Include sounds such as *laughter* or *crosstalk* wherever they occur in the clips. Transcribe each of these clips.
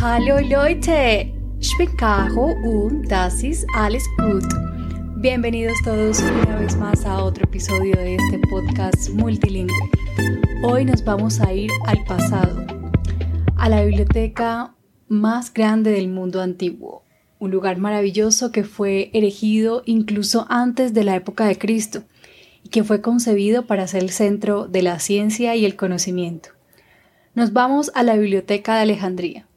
Hallo Leute, ich bin Caro und das ist alles gut. Bienvenidos todos una vez más a otro episodio de este podcast multilingüe. Hoy nos vamos a ir al pasado, a la biblioteca más grande del mundo antiguo, un lugar maravilloso que fue erigido incluso antes de la época de Cristo y que fue concebido para ser el centro de la ciencia y el conocimiento. Nos vamos a la Biblioteca de Alejandría.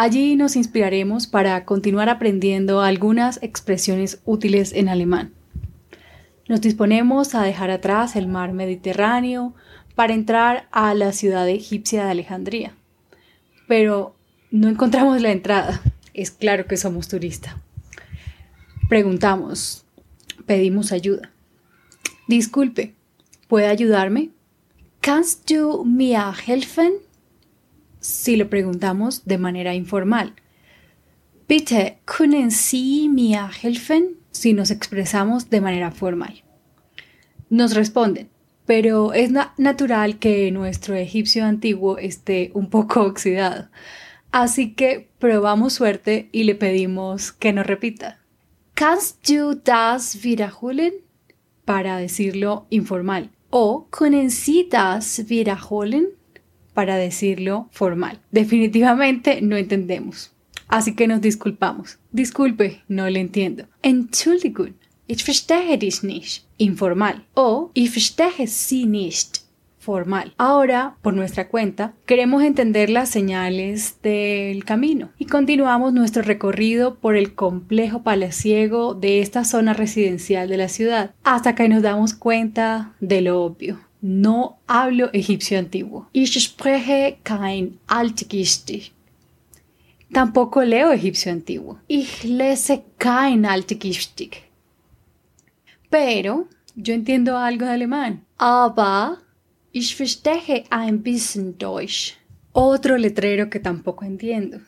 Allí nos inspiraremos para continuar aprendiendo algunas expresiones útiles en alemán. Nos disponemos a dejar atrás el mar Mediterráneo para entrar a la ciudad egipcia de Alejandría. Pero no encontramos la entrada. Es claro que somos turistas. Preguntamos, pedimos ayuda. Disculpe, ¿puede ayudarme? ¿Kannst du mir helfen? Si lo preguntamos de manera informal. Bitte, können Sie mir helfen? Si nos expresamos de manera formal. Nos responden, pero es natural que nuestro egipcio antiguo esté un poco *laughs* oxidado. Así que probamos suerte y le pedimos que nos repita. Kannst du das wiederholen? Para decirlo informal. O können Sie das wiederholen? Para decirlo formal. Definitivamente no entendemos. Así que nos disculpamos. Disculpe, no le entiendo. Entschuldigung, ich verstehe dich nicht. Informal. O ich verstehe Sie nicht formal. Ahora, por nuestra cuenta, queremos entender las señales del camino y continuamos nuestro recorrido por el complejo palaciego de esta zona residencial de la ciudad hasta que nos damos cuenta de lo obvio. No hablo egipcio antiguo. Ich spreche kein Altgeschichte. Tampoco leo egipcio antiguo. Ich lese kein Altgeschichte. Pero yo entiendo algo de alemán. Aber Ich verstehe ein bisschen Deutsch. Otro letrero que tampoco entiendo.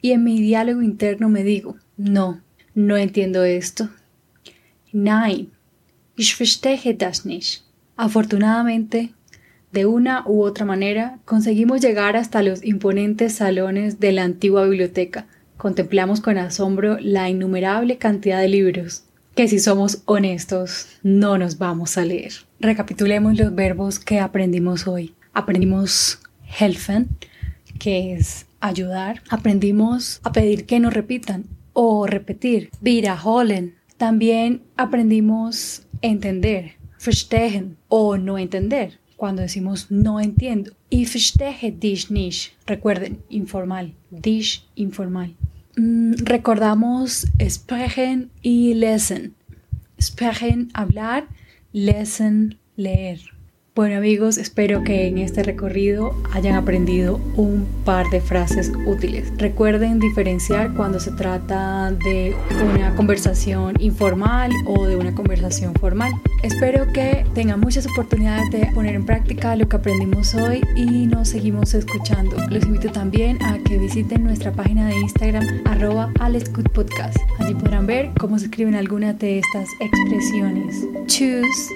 Y en mi diálogo interno me digo, no, no entiendo esto. Nein, ich verstehe das nicht. Afortunadamente, de una u otra manera, conseguimos llegar hasta los imponentes salones de la antigua biblioteca. Contemplamos con asombro la innumerable cantidad de libros, que si somos honestos no nos vamos a leer. Recapitulemos los verbos que aprendimos hoy. Aprendimos helfen, que es ayudar. Aprendimos a pedir que nos repitan o repetir. Wiederholen. También aprendimos entender. Verstehen o no entender. Cuando decimos no entiendo. Y verstehe dich nicht. Recuerden, informal. Dich, informal. Mm, recordamos sprechen y lesen. Sprechen, hablar, lesen, leer. Bueno amigos, espero que en este recorrido hayan aprendido un par de frases útiles. Recuerden diferenciar cuando se trata de una conversación informal o de una conversación formal. Espero que tengan muchas oportunidades de poner en práctica lo que aprendimos hoy y nos seguimos escuchando. Los invito también a que visiten nuestra página de Instagram arroba Podcast. Allí podrán ver cómo se escriben algunas de estas expresiones. Choose